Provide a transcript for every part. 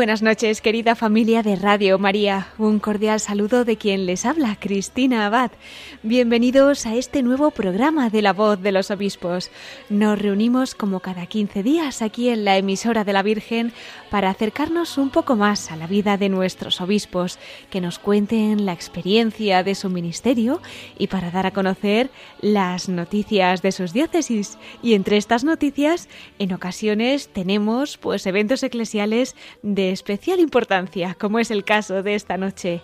Buenas noches, querida familia de Radio María. Un cordial saludo de quien les habla, Cristina Abad. Bienvenidos a este nuevo programa de La Voz de los Obispos. Nos reunimos como cada 15 días aquí en la emisora de la Virgen para acercarnos un poco más a la vida de nuestros obispos, que nos cuenten la experiencia de su ministerio y para dar a conocer las noticias de sus diócesis. Y entre estas noticias, en ocasiones tenemos pues eventos eclesiales de especial importancia, como es el caso de esta noche.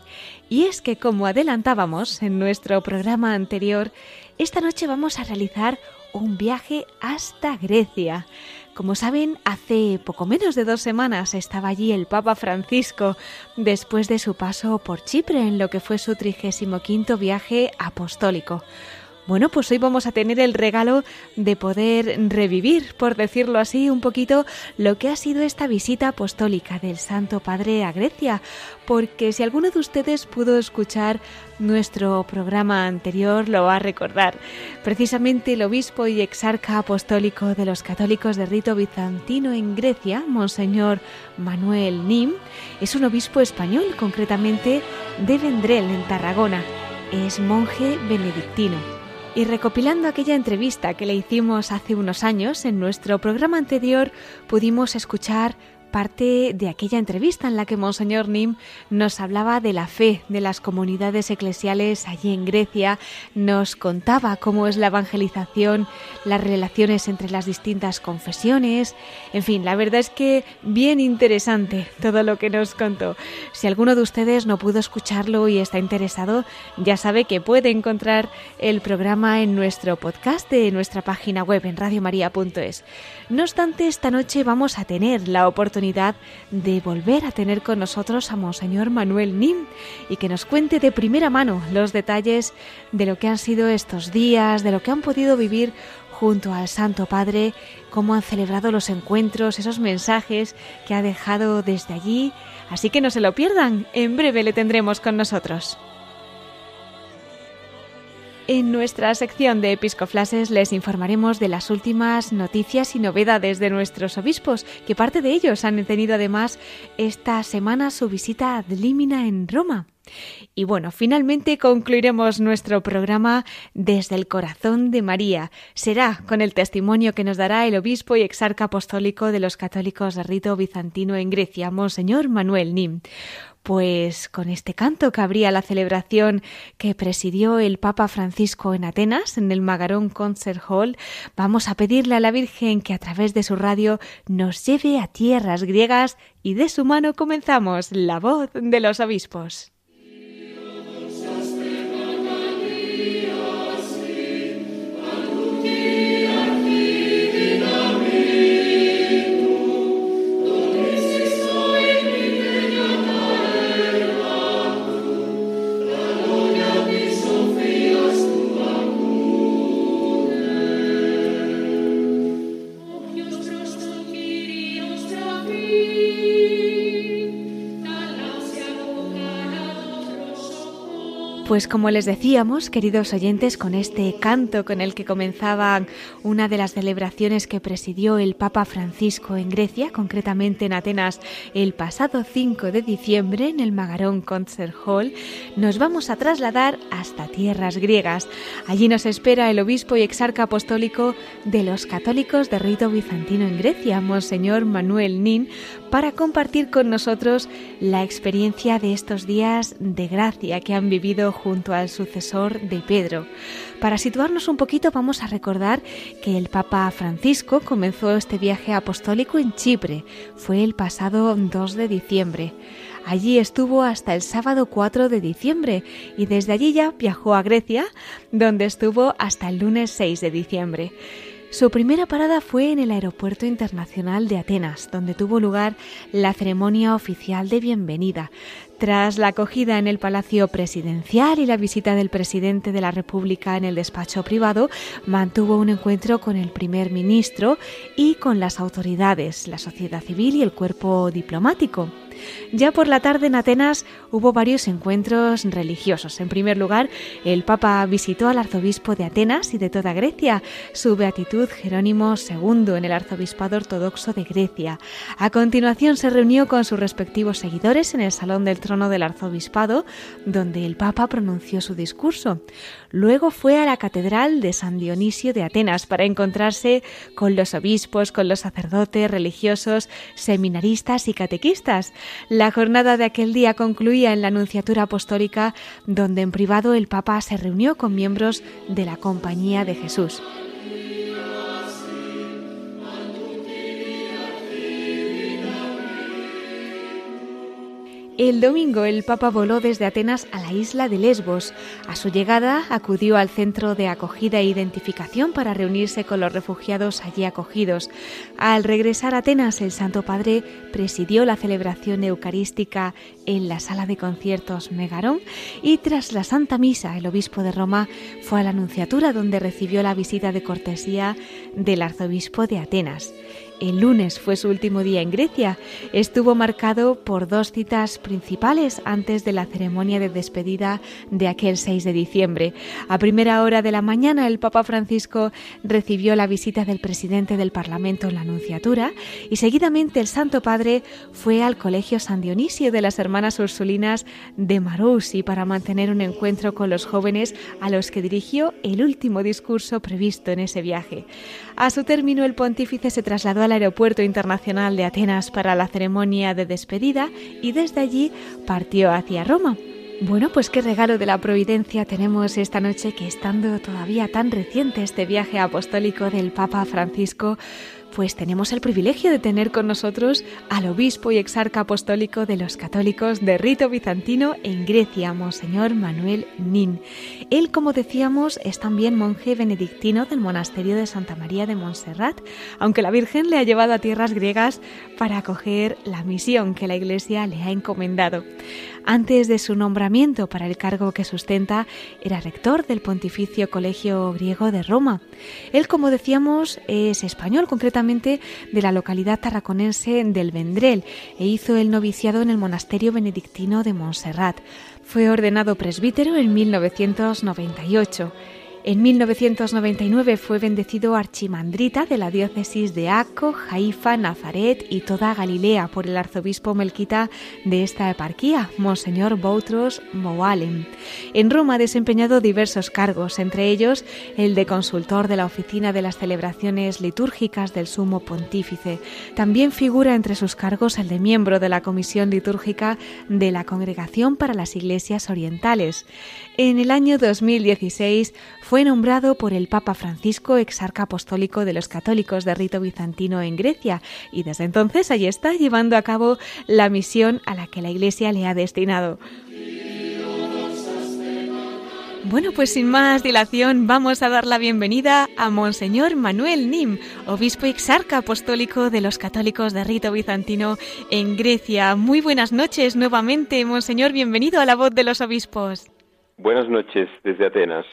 Y es que, como adelantábamos en nuestro programa anterior, esta noche vamos a realizar un viaje hasta Grecia. Como saben, hace poco menos de dos semanas estaba allí el Papa Francisco después de su paso por Chipre en lo que fue su trigésimo quinto viaje apostólico. Bueno, pues hoy vamos a tener el regalo de poder revivir, por decirlo así, un poquito lo que ha sido esta visita apostólica del Santo Padre a Grecia, porque si alguno de ustedes pudo escuchar nuestro programa anterior lo va a recordar. Precisamente el obispo y exarca apostólico de los católicos de rito bizantino en Grecia, Monseñor Manuel Nim, es un obispo español, concretamente de Vendrell, en Tarragona. Es monje benedictino. Y recopilando aquella entrevista que le hicimos hace unos años, en nuestro programa anterior pudimos escuchar parte de aquella entrevista en la que Monseñor Nim nos hablaba de la fe de las comunidades eclesiales allí en Grecia, nos contaba cómo es la evangelización, las relaciones entre las distintas confesiones, en fin, la verdad es que bien interesante todo lo que nos contó. Si alguno de ustedes no pudo escucharlo y está interesado, ya sabe que puede encontrar el programa en nuestro podcast de nuestra página web en radiomaria.es. No obstante, esta noche vamos a tener la oportunidad de volver a tener con nosotros a Monseñor Manuel Nim y que nos cuente de primera mano los detalles de lo que han sido estos días, de lo que han podido vivir junto al Santo Padre, cómo han celebrado los encuentros, esos mensajes que ha dejado desde allí. Así que no se lo pierdan, en breve le tendremos con nosotros. En nuestra sección de Episcoflases les informaremos de las últimas noticias y novedades de nuestros obispos, que parte de ellos han tenido además esta semana su visita ad limina en Roma. Y bueno, finalmente concluiremos nuestro programa desde el corazón de María. Será con el testimonio que nos dará el obispo y exarca apostólico de los católicos de rito bizantino en Grecia, Monseñor Manuel Nim. Pues con este canto que abría la celebración que presidió el Papa Francisco en Atenas, en el Magarón Concert Hall, vamos a pedirle a la Virgen que a través de su radio nos lleve a tierras griegas y de su mano comenzamos la voz de los obispos. Pues como les decíamos, queridos oyentes, con este canto con el que comenzaba una de las celebraciones que presidió el Papa Francisco en Grecia, concretamente en Atenas, el pasado 5 de diciembre en el Magarón Concert Hall, nos vamos a trasladar hasta tierras griegas. Allí nos espera el obispo y exarca apostólico de los católicos de rito bizantino en Grecia, Monseñor Manuel Nin, para compartir con nosotros la experiencia de estos días de gracia que han vivido junto al sucesor de Pedro. Para situarnos un poquito vamos a recordar que el Papa Francisco comenzó este viaje apostólico en Chipre. Fue el pasado 2 de diciembre. Allí estuvo hasta el sábado 4 de diciembre y desde allí ya viajó a Grecia, donde estuvo hasta el lunes 6 de diciembre. Su primera parada fue en el Aeropuerto Internacional de Atenas, donde tuvo lugar la ceremonia oficial de bienvenida. Tras la acogida en el Palacio Presidencial y la visita del presidente de la República en el despacho privado, mantuvo un encuentro con el primer ministro y con las autoridades, la sociedad civil y el cuerpo diplomático. Ya por la tarde en Atenas hubo varios encuentros religiosos. En primer lugar, el Papa visitó al arzobispo de Atenas y de toda Grecia, su beatitud Jerónimo II en el arzobispado ortodoxo de Grecia. A continuación se reunió con sus respectivos seguidores en el salón del del arzobispado, donde el Papa pronunció su discurso. Luego fue a la catedral de San Dionisio de Atenas para encontrarse con los obispos, con los sacerdotes, religiosos, seminaristas y catequistas. La jornada de aquel día concluía en la Anunciatura Apostólica, donde en privado el Papa se reunió con miembros de la Compañía de Jesús. El domingo el Papa voló desde Atenas a la isla de Lesbos. A su llegada acudió al centro de acogida e identificación para reunirse con los refugiados allí acogidos. Al regresar a Atenas, el Santo Padre presidió la celebración eucarística en la sala de conciertos Megarón y tras la Santa Misa el obispo de Roma fue a la Anunciatura donde recibió la visita de cortesía del arzobispo de Atenas. El lunes fue su último día en Grecia. Estuvo marcado por dos citas principales antes de la ceremonia de despedida de aquel 6 de diciembre. A primera hora de la mañana el Papa Francisco recibió la visita del presidente del Parlamento en la Anunciatura y seguidamente el Santo Padre fue al Colegio San Dionisio de las Hermanas Ursulinas de Marousi para mantener un encuentro con los jóvenes a los que dirigió el último discurso previsto en ese viaje. A su término el pontífice se trasladó al Aeropuerto Internacional de Atenas para la ceremonia de despedida y desde allí partió hacia Roma. Bueno, pues qué regalo de la Providencia tenemos esta noche que estando todavía tan reciente este viaje apostólico del Papa Francisco, pues tenemos el privilegio de tener con nosotros al obispo y exarca apostólico de los católicos de rito bizantino en Grecia, Monseñor Manuel Nin. Él, como decíamos, es también monje benedictino del monasterio de Santa María de Montserrat, aunque la Virgen le ha llevado a tierras griegas para acoger la misión que la Iglesia le ha encomendado. Antes de su nombramiento para el cargo que sustenta, era rector del Pontificio Colegio Griego de Roma. Él, como decíamos, es español, concretamente de la localidad tarraconense del Vendrell, e hizo el noviciado en el monasterio benedictino de Montserrat. Fue ordenado presbítero en 1998. En 1999 fue bendecido archimandrita de la diócesis de Acco, Haifa, Nazaret y toda Galilea por el arzobispo melquita de esta eparquía, Monseñor Boutros Moalem. En Roma ha desempeñado diversos cargos, entre ellos el de consultor de la oficina de las celebraciones litúrgicas del Sumo Pontífice. También figura entre sus cargos el de miembro de la Comisión Litúrgica de la Congregación para las Iglesias Orientales. En el año 2016 fue nombrado por el Papa Francisco exarca apostólico de los católicos de rito bizantino en Grecia y desde entonces allí está llevando a cabo la misión a la que la Iglesia le ha destinado. Bueno, pues sin más dilación vamos a dar la bienvenida a Monseñor Manuel Nim, obispo exarca apostólico de los católicos de rito bizantino en Grecia. Muy buenas noches nuevamente, Monseñor, bienvenido a la voz de los obispos. Buenas noches desde Atenas.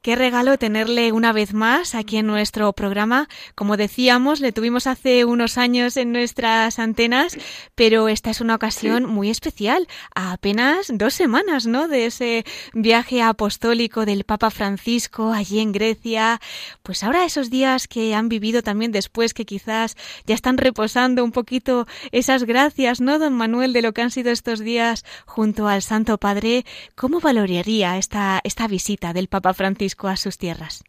Qué regalo tenerle una vez más aquí en nuestro programa. Como decíamos, le tuvimos hace unos años en nuestras antenas, pero esta es una ocasión muy especial, a apenas dos semanas, ¿no? De ese viaje apostólico del Papa Francisco allí en Grecia. Pues ahora esos días que han vivido también después, que quizás ya están reposando un poquito esas gracias, ¿no, don Manuel, de lo que han sido estos días junto al Santo Padre, ¿cómo valoraría esta, esta visita del Papa Francisco a sus tierras?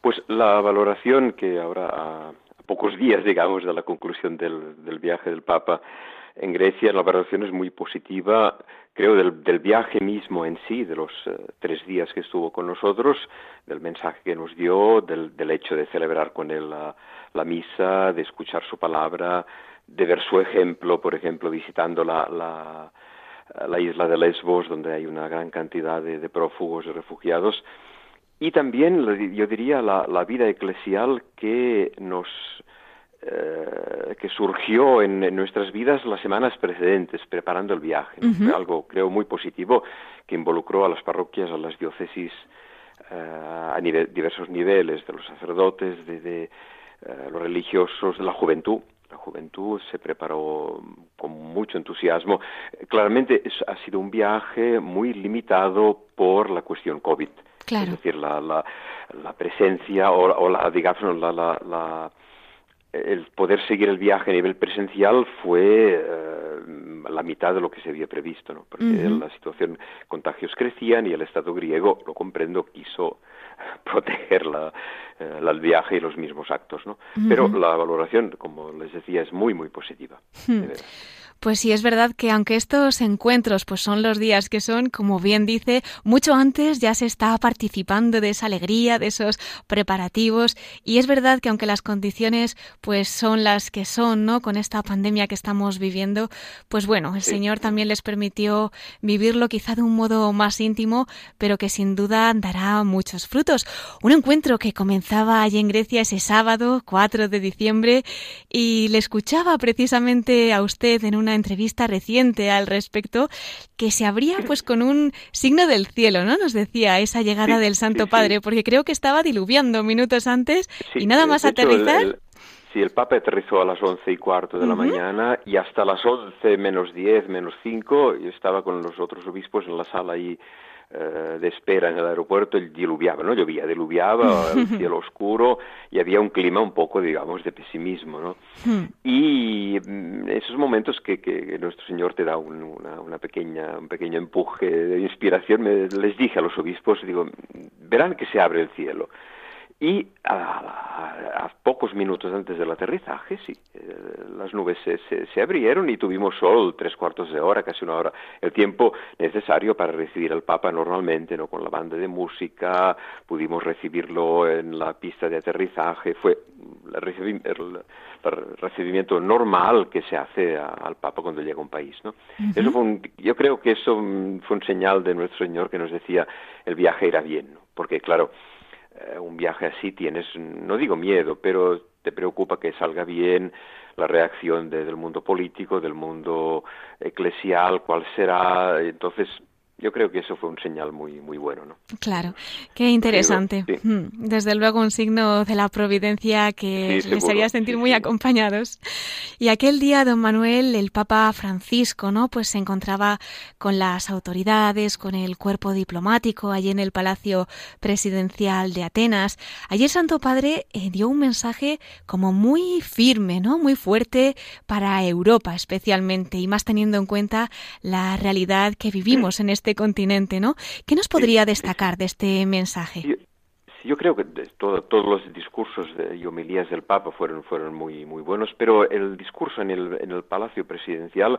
Pues la valoración que ahora, a pocos días, digamos, de la conclusión del, del viaje del Papa en Grecia, la valoración es muy positiva, creo, del, del viaje mismo en sí, de los uh, tres días que estuvo con nosotros, del mensaje que nos dio, del, del hecho de celebrar con él la, la, misa, de escuchar su palabra, de ver su ejemplo, por ejemplo, visitando la, la la isla de Lesbos, donde hay una gran cantidad de, de prófugos y refugiados. y también, yo diría, la, la vida eclesial que nos eh, que surgió en, nuestras vidas las semanas precedentes, preparando el viaje. algo, creo, muy positivo que involucró a las parroquias, a las diócesis eh, a diversos niveles, de los sacerdotes, de, eh, los religiosos, de la juventud. La juventud se preparó con mucho entusiasmo. Claramente ha sido un viaje muy limitado por la cuestión COVID. Es decir, la, la, la presencia o, la, digamos, la, la el poder seguir el viaje a nivel presencial fue eh, la mitad de lo que se había previsto, ¿no? porque la situación, contagios crecían y el Estado griego, lo comprendo, quiso proteger la, eh, el viaje y los mismos actos, ¿no? Pero la valoración, como les decía, es muy, muy positiva. Hmm. Pues sí, es verdad que aunque estos encuentros pues son los días que son, como bien dice, mucho antes ya se está participando de esa alegría, de esos preparativos y es verdad que aunque las condiciones pues son las que son, ¿no? Con esta pandemia que estamos viviendo, pues bueno, el Señor también les permitió vivirlo quizá de un modo más íntimo, pero que sin duda dará muchos frutos. Un encuentro que comenzaba allí en Grecia ese sábado, 4 de diciembre, y le escuchaba precisamente a usted en una entrevista reciente al respecto que se abría pues con un signo del cielo, ¿no? Nos decía esa llegada del Santo Padre, porque creo que estaba diluviando minutos antes y nada más aterrizar. Sí, el Papa aterrizó a las once y cuarto de la mañana y hasta las once menos diez, menos cinco, yo estaba con los otros obispos en la sala ahí eh, de espera en el aeropuerto, el diluviaba, no llovía, diluviaba, el cielo oscuro y había un clima un poco, digamos, de pesimismo, ¿no? Hmm. Y mm, esos momentos que, que, nuestro Señor te da una, una, pequeña, un pequeño empuje de inspiración, me, les dije a los obispos, digo, verán que se abre el cielo. Y a, pocos minutos antes del aterrizaje, sí, eh, las nubes se, se, abrieron y tuvimos sol tres cuartos de hora, casi una hora, el tiempo necesario para recibir al Papa normalmente, ¿no? Con la banda de música, pudimos recibirlo en la pista de aterrizaje, fue el, recibimiento normal que se hace al Papa cuando llega a un país, ¿no? Eso fue yo creo que eso fue un señal de nuestro Señor que nos decía el viaje irá bien, ¿no? Porque claro, eh, un viaje así tienes, no digo miedo, pero te preocupa que salga bien la reacción del mundo político, del mundo eclesial, cuál será. Entonces, yo creo que eso fue un señal muy muy bueno, ¿no? Claro, qué interesante. Hmm, desde luego un signo de la providencia que les haría sentir muy acompañados. Y aquel día, don Manuel, el Papa Francisco, ¿no? Pues se encontraba con las autoridades, con el cuerpo diplomático allí en el Palacio Presidencial de Atenas. Allí el Santo Padre eh, dio un mensaje como muy firme, ¿no? Muy fuerte para Europa especialmente y más teniendo en cuenta la realidad que vivimos en este este continente, ¿no? ¿Qué nos podría destacar de este mensaje? Yo, creo que todos los discursos y homilías del Papa fueron, fueron muy, muy buenos, pero el discurso en el, en el Palacio Presidencial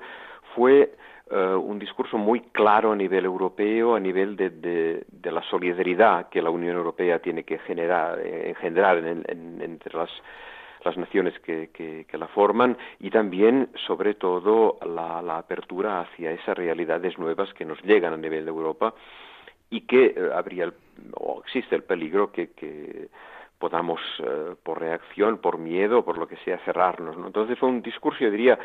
fue eh, un discurso muy claro a nivel europeo, a nivel de, de, la solidaridad que la Unión Europea tiene que generar, eh, engendrar entre las las naciones que, que, la forman y también, sobre todo, la, la, apertura hacia esas realidades nuevas que nos llegan a nivel de Europa y que eh, habría o existe el peligro que, que podamos, eh, por reacción, por miedo, por lo que sea, cerrarnos. ¿no? Entonces fue un discurso, yo diría,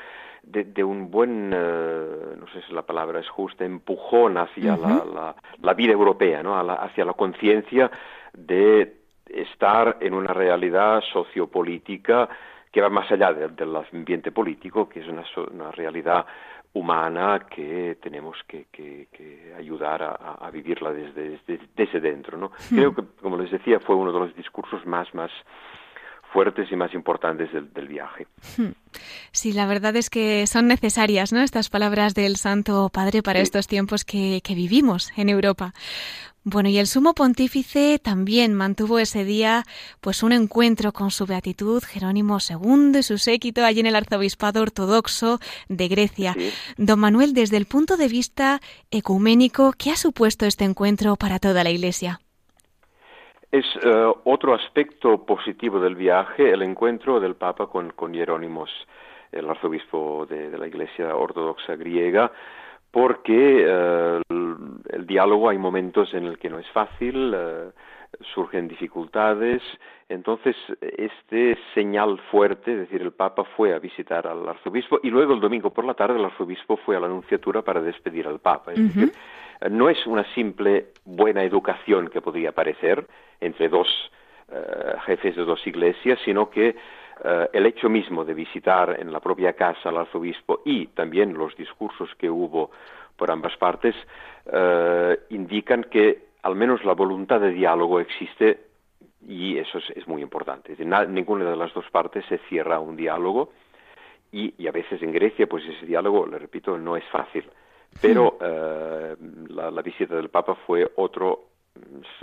de, de un buen, eh, no sé si la palabra es justa, empujón hacia la, la, la, vida europea, ¿no? hacia la conciencia de estar en una realidad sociopolítica que va más allá del, ambiente político, que es una, una realidad humana que tenemos que, ayudar a, vivirla desde, desde, dentro. ¿no? Hmm. Creo que, como les decía, fue uno de los discursos más, más fuertes y más importantes del, viaje. Hmm. Sí, la verdad es que son necesarias ¿no? estas palabras del Santo Padre para estos tiempos que, que vivimos en Europa. Bueno, y el sumo pontífice también mantuvo ese día pues un encuentro con su beatitud Jerónimo II y su séquito allí en el arzobispado ortodoxo de Grecia. Don Manuel, desde el punto de vista ecuménico, ¿qué ha supuesto este encuentro para toda la Iglesia? Es eh, otro aspecto positivo del viaje, el encuentro del Papa con, con Jerónimos, el arzobispo de la Iglesia ortodoxa griega, porque eh, el, diálogo hay momentos en el que no es fácil, eh, surgen dificultades. Entonces, este señal fuerte, es decir, el Papa fue a visitar al arzobispo y luego el domingo por la tarde el arzobispo fue a la anunciatura para despedir al Papa. Es decir, no es una simple buena educación que podría parecer entre dos eh, jefes de dos iglesias, sino que eh, el hecho mismo de visitar en la propia casa al arzobispo y también los discursos que hubo por ambas partes eh, indican que al menos la voluntad de diálogo existe y eso es, muy importante. ninguna de las dos partes se cierra a un diálogo y, a veces en Grecia pues ese diálogo, le repito, no es fácil. Pero eh, la, visita del Papa fue otro,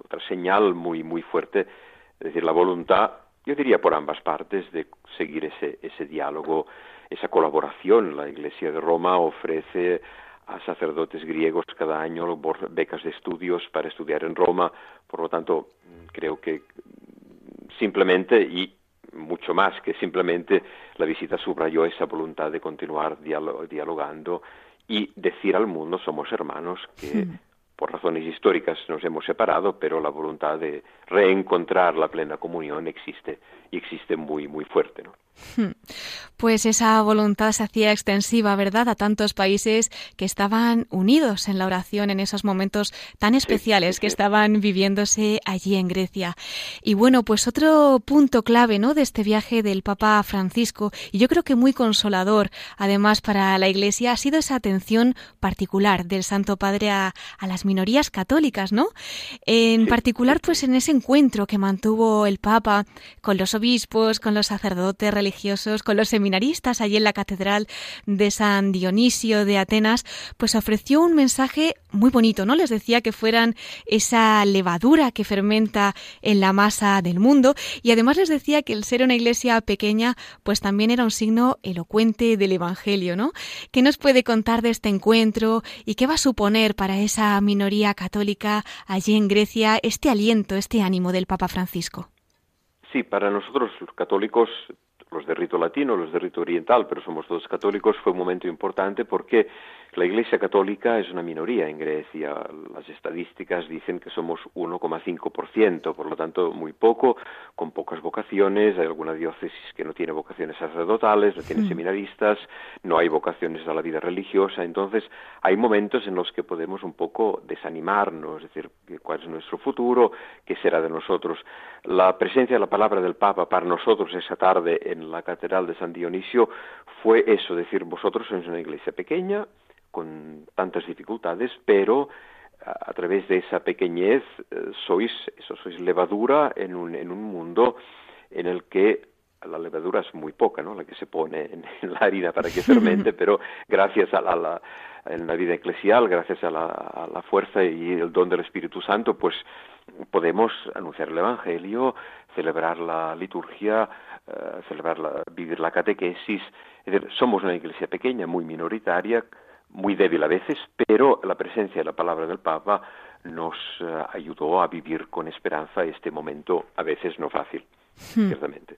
otra señal muy, muy fuerte, es decir, la voluntad, yo diría por ambas partes, de seguir ese, ese diálogo, esa colaboración. La Iglesia de Roma ofrece a sacerdotes griegos cada año becas de estudios para estudiar en Roma. Por lo tanto, creo que simplemente y mucho más que simplemente la visita subrayó esa voluntad de continuar dialogando y decir al mundo somos hermanos que por razones históricas nos hemos separado, pero la voluntad de reencontrar la plena comunión existe y existe muy muy fuerte, ¿no? Pues esa voluntad se hacía extensiva, ¿verdad?, a tantos países que estaban unidos en la oración en esos momentos tan especiales que estaban viviéndose allí en Grecia. Y bueno, pues otro punto clave, ¿no?, de este viaje del Papa Francisco, y yo creo que muy consolador, además para la Iglesia, ha sido esa atención particular del Santo Padre a, las minorías católicas, ¿no? En particular, pues en ese encuentro que mantuvo el Papa con los obispos, con los sacerdotes religiosos, con los seminaristas allí en la Catedral de San Dionisio de Atenas, pues ofreció un mensaje muy bonito, ¿no? Les decía que fueran esa levadura que fermenta en la masa del mundo y además les decía que el ser una iglesia pequeña, pues también era un signo elocuente del Evangelio, ¿no? ¿Qué nos puede contar de este encuentro y qué va a suponer para esa minoría católica allí en Grecia este aliento, este ánimo del Papa Francisco? Sí, para nosotros los católicos los de rito latino, los de rito oriental, pero somos todos católicos, fue un momento importante porque la Iglesia católica es una minoría en Grecia. Las estadísticas dicen que somos 1,5%, por lo tanto muy poco, con pocas vocaciones. Hay alguna diócesis que no tiene vocaciones sacerdotales, no tiene seminaristas, no hay vocaciones a la vida religiosa. Entonces hay momentos en los que podemos un poco desanimarnos, es decir, cuál es nuestro futuro, qué será de nosotros. La presencia de la palabra del Papa para nosotros esa tarde en la Catedral de San Dionisio fue eso, decir, vosotros sois una iglesia pequeña, con tantas dificultades, pero a, través de esa pequeñez eh, sois, eso, sois levadura en un, en un mundo en el que la levadura es muy poca, ¿no? La que se pone en, la harina para que fermente, pero gracias a la, en la vida eclesial, gracias a la, a la, fuerza y el don del Espíritu Santo, pues podemos anunciar el Evangelio, celebrar la liturgia, uh, celebrar la, vivir la catequesis. Es decir, somos una iglesia pequeña, muy minoritaria, muy débil a veces, pero la presencia de la palabra del Papa nos uh, ayudó a vivir con esperanza este momento a veces no fácil, hmm. ciertamente.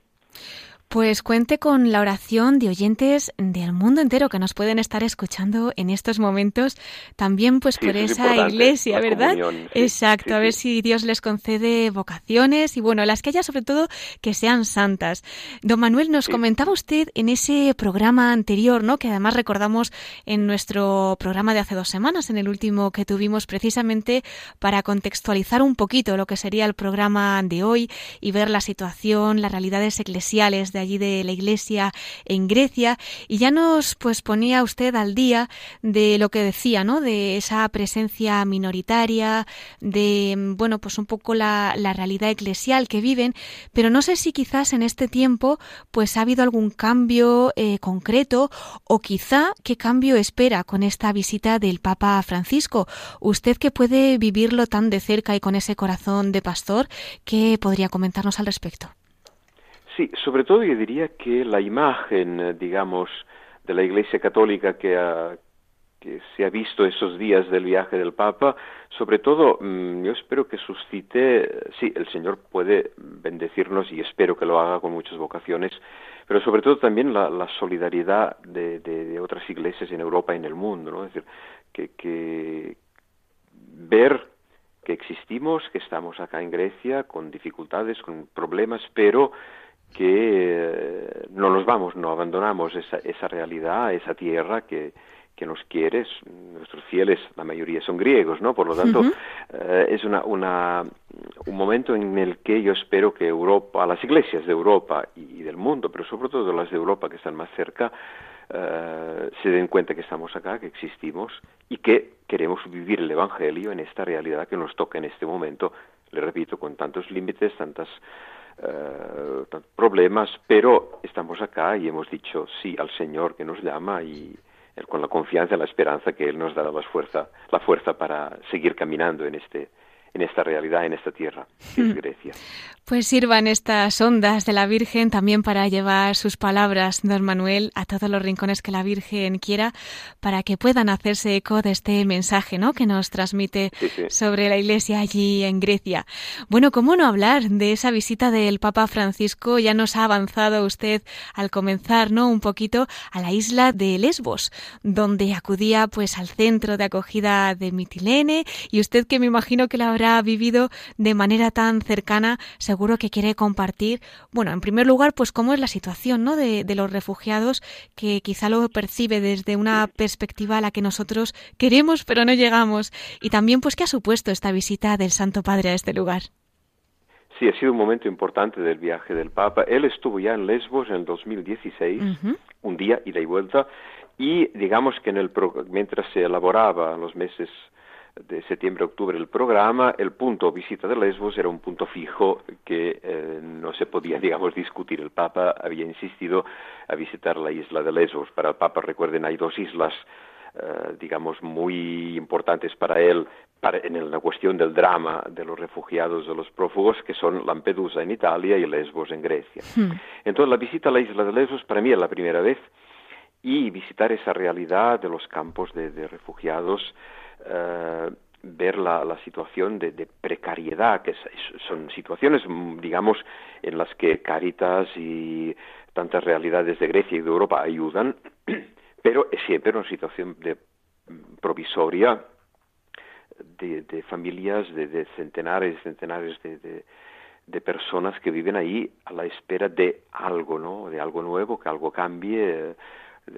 Pues cuente con la oración de oyentes del mundo entero que nos pueden estar escuchando en estos momentos, también pues por esa iglesia, ¿verdad? Exacto, a ver si Dios les concede vocaciones y bueno, las que haya sobre todo que sean santas. Don Manuel, nos comentaba usted en ese programa anterior, ¿no? Que además recordamos en nuestro programa de hace dos semanas, en el último que tuvimos precisamente para contextualizar un poquito lo que sería el programa de hoy y ver la situación, las realidades eclesiales de allí de la iglesia en Grecia y ya nos pues ponía usted al día de lo que decía, ¿no? De esa presencia minoritaria, de bueno, pues un poco la, la realidad eclesial que viven, pero no sé si quizás en este tiempo pues ha habido algún cambio eh, concreto o quizá qué cambio espera con esta visita del Papa Francisco. Usted que puede vivirlo tan de cerca y con ese corazón de pastor, ¿qué podría comentarnos al respecto? Sí, sobre todo yo diría que la imagen, eh, digamos, de la Iglesia Católica que, se ha visto esos días del viaje del Papa, sobre todo mm, yo espero que suscite, sí, el Señor puede bendecirnos y espero que lo haga con muchas vocaciones, pero sobre todo también la, solidaridad de, de, otras iglesias en Europa y en el mundo, ¿no? Es decir, que, que ver que existimos, que estamos acá en Grecia con dificultades, con problemas, pero que eh, no nos vamos, no abandonamos esa, esa realidad, esa tierra que, que nos quiere, nuestros fieles, la mayoría son griegos, ¿no? Por lo tanto, eh, es una, una, un momento en el que yo espero que Europa, las iglesias de Europa y del mundo, pero sobre todo las de Europa que están más cerca, eh, se den cuenta que estamos acá, que existimos y que queremos vivir el Evangelio en esta realidad que nos toca en este momento, le repito, con tantos límites, tantas eh, problemas, pero estamos acá y hemos dicho sí al Señor que nos llama y con la confianza y la esperanza que Él nos dará la fuerza, la fuerza para seguir caminando en este, en esta realidad, en esta tierra, que es Grecia. Pues sirvan estas ondas de la Virgen también para llevar sus palabras, don Manuel, a todos los rincones que la Virgen quiera, para que puedan hacerse eco de este mensaje ¿no? que nos transmite sobre la Iglesia allí en Grecia. Bueno, ¿cómo no hablar de esa visita del Papa Francisco? Ya nos ha avanzado usted al comenzar ¿no? un poquito a la isla de Lesbos, donde acudía pues al centro de acogida de Mitilene, y usted que me imagino que la habrá vivido de manera tan cercana, seguro que quiere compartir, bueno, en primer lugar, pues cómo es la situación ¿no? de, los refugiados, que quizá lo percibe desde una perspectiva a la que nosotros queremos pero no llegamos, y también pues qué ha supuesto esta visita del Santo Padre a este lugar. Sí, ha sido un momento importante del viaje del Papa. Él estuvo ya en Lesbos en el 2016, un día ida y vuelta, y digamos que en el mientras se elaboraba los meses de septiembre-octubre el programa, el punto visita de Lesbos era un punto fijo que eh, no se podía, digamos, discutir. El Papa había insistido a visitar la isla de Lesbos. Para el Papa, recuerden, hay dos islas, eh, digamos, muy importantes para él para, en la cuestión del drama de los refugiados, de los prófugos, que son Lampedusa en Italia y Lesbos en Grecia. Hmm. Entonces, la visita a la isla de Lesbos para mí es la primera vez y visitar esa realidad de los campos de, de refugiados eh, ver la, situación de, de, precariedad, que son situaciones, mm, digamos, en las que Caritas y tantas realidades de Grecia y de Europa ayudan, pero es siempre una situación de mm, provisoria de, de familias de, centenares, centenares de, de, personas que viven ahí a la espera de algo, ¿no? De algo nuevo, que algo cambie de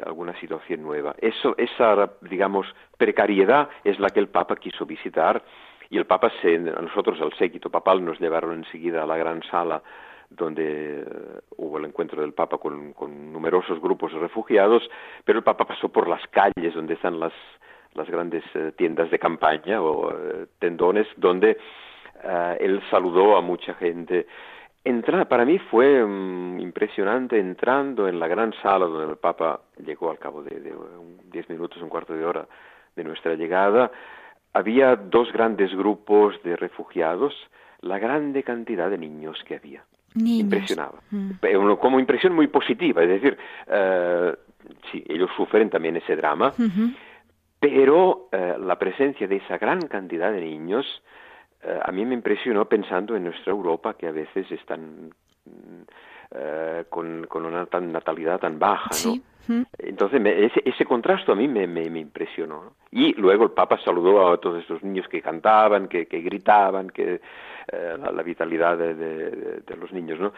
alguna situación nueva. Eso, esa, digamos, precariedad es la que el Papa quiso visitar y el Papa, se, a nosotros, al séquito papal, nos llevaron enseguida a la gran sala donde eh, hubo el encuentro del Papa con, con, numerosos grupos de refugiados, pero el Papa pasó por las calles donde están las, las grandes eh, tiendas de campaña o eh, tendones, donde él saludó a mucha gente para mí fue mm, impresionante entrando en la gran sala donde el Papa llegó al cabo de, diez minutos, un cuarto de hora de nuestra llegada. Había dos grandes grupos de refugiados, la grande cantidad de niños que había. Impresionaba. Mm. Como impresión muy positiva, es decir, eh, sí, ellos sufren también ese drama, pero eh, la presencia de esa gran cantidad de niños eh, a mí me impresionó pensando en nuestra Europa, que a veces están eh, con, con, una tan natalidad tan baja, ¿no? Entonces, ese, ese, contraste a mí me, me, impresionó. Y luego el Papa saludó a todos estos niños que cantaban, que, que gritaban, que eh, la, vitalidad de, de, los niños, ¿no?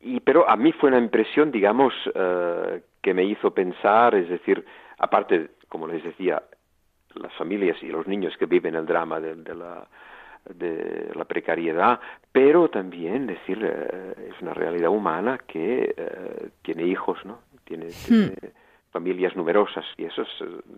Y, pero a mí fue una impresión, digamos, que me hizo pensar, es decir, aparte, como les decía, las familias y los niños que viven el drama de, de la de la precariedad, pero también decir eh, es una realidad humana que eh, tiene hijos, ¿no? Tiene, hmm. familias numerosas y eso es,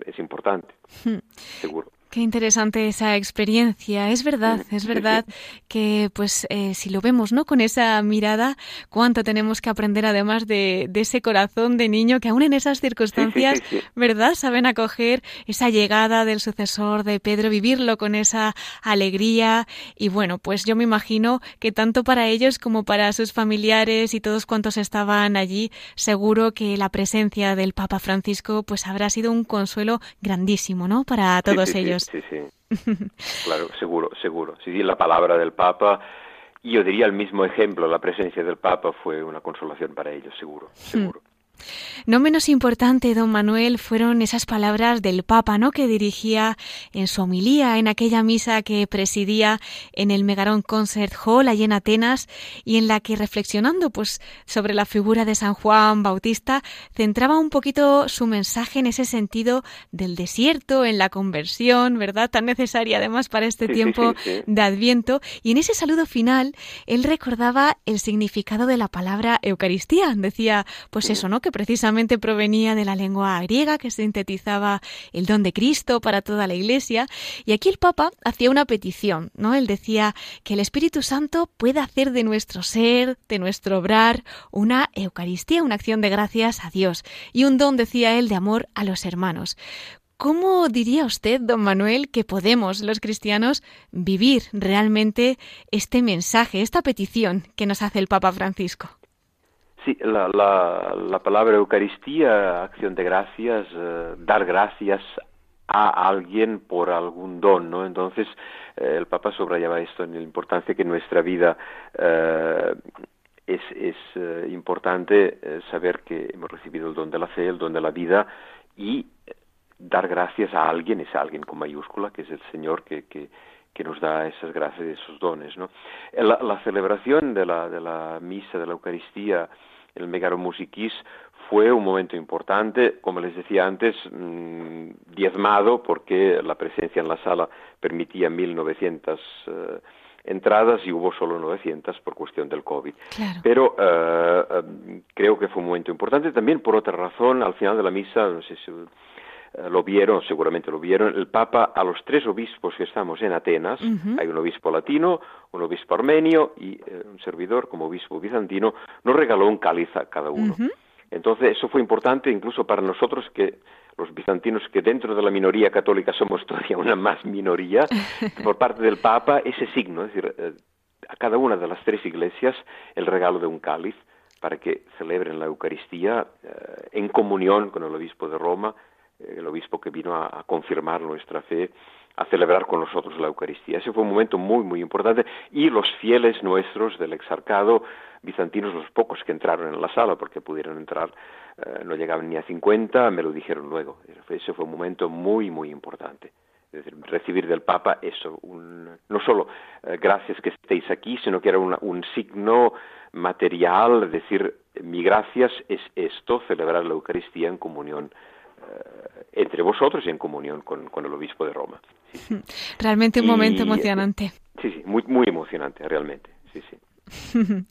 es importante, hmm. seguro. Qué interesante esa experiencia. Es verdad, es verdad que, pues, eh, si lo vemos, ¿no? Con esa mirada, cuánto tenemos que aprender además de, de ese corazón de niño que aún en esas circunstancias, ¿verdad? Saben acoger esa llegada del sucesor de Pedro, vivirlo con esa alegría. Y bueno, pues yo me imagino que tanto para ellos como para sus familiares y todos cuantos estaban allí, seguro que la presencia del Papa Francisco, pues habrá sido un consuelo grandísimo, ¿no? Para todos ellos. Sí, sí. claro, seguro, seguro. Si di la palabra del Papa, yo diría el mismo ejemplo, la presencia del Papa fue una consolación para ellos, seguro, hmm. seguro. No menos importante, don Manuel, fueron esas palabras del Papa, ¿no? Que dirigía en su homilía, en aquella misa que presidía en el Megarón Concert Hall, allí en Atenas, y en la que reflexionando, pues, sobre la figura de San Juan Bautista, centraba un poquito su mensaje en ese sentido del desierto, en la conversión, ¿verdad? Tan necesaria además para este tiempo de Adviento. Y en ese saludo final, él recordaba el significado de la palabra Eucaristía. Decía, pues eso, ¿no? Que precisamente provenía de la lengua griega que sintetizaba el don de Cristo para toda la Iglesia. Y aquí el Papa hacía una petición, ¿no? Él decía que el Espíritu Santo pueda hacer de nuestro ser, de nuestro obrar, una Eucaristía, una acción de gracias a Dios y un don, decía él, de amor a los hermanos. ¿Cómo diría usted, don Manuel, que podemos los cristianos vivir realmente este mensaje, esta petición que nos hace el Papa Francisco? Sí, la, la, palabra Eucaristía, acción de gracias, eh, dar gracias a alguien por algún don, ¿no? Entonces, eh, el Papa subrayaba esto en la importancia que nuestra vida eh, es, es importante saber que hemos recibido el don de la fe, el don de la vida y dar gracias a alguien, es alguien con mayúscula, que es el Señor que, que, que nos da esas gracias y esos dones. ¿no? La, la celebración de la, de la misa, de la Eucaristía, el Megaro Musiquis fue un momento importante, como les decía antes, mmm, diezmado porque la presencia en la sala permitía 1.900 eh, entradas y hubo solo 900 por cuestión del COVID. Claro. Pero eh, eh, creo que fue un momento importante también por otra razón. Al final de la misa, no sé si lo vieron, seguramente lo vieron, el Papa a los tres obispos que estamos en Atenas, uh -huh. hay un obispo latino, un obispo armenio y eh, un servidor como obispo bizantino, nos regaló un cáliz a cada uno. Uh -huh. Entonces eso fue importante incluso para nosotros que los bizantinos que dentro de la minoría católica somos todavía una más minoría, por parte del Papa ese signo, es decir, eh, a cada una de las tres iglesias el regalo de un cáliz para que celebren la Eucaristía eh, en comunión con el obispo de Roma, el obispo que vino a, confirmar nuestra fe, a celebrar con nosotros la Eucaristía. Ese fue un momento muy, muy importante y los fieles nuestros del exarcado bizantinos, los pocos que entraron en la sala, porque pudieron entrar, eh, no llegaban ni a 50, me lo dijeron luego. Ese fue un momento muy, muy importante. Es decir, recibir del Papa eso, un, no solo eh, gracias que estéis aquí, sino que era un signo material, decir, mi gracias es esto, celebrar la Eucaristía en comunión entre vosotros y en comunión con, con el obispo de Roma. Sí, sí. Realmente un y, momento emocionante. Sí, sí, muy, muy emocionante, realmente. Sí, sí.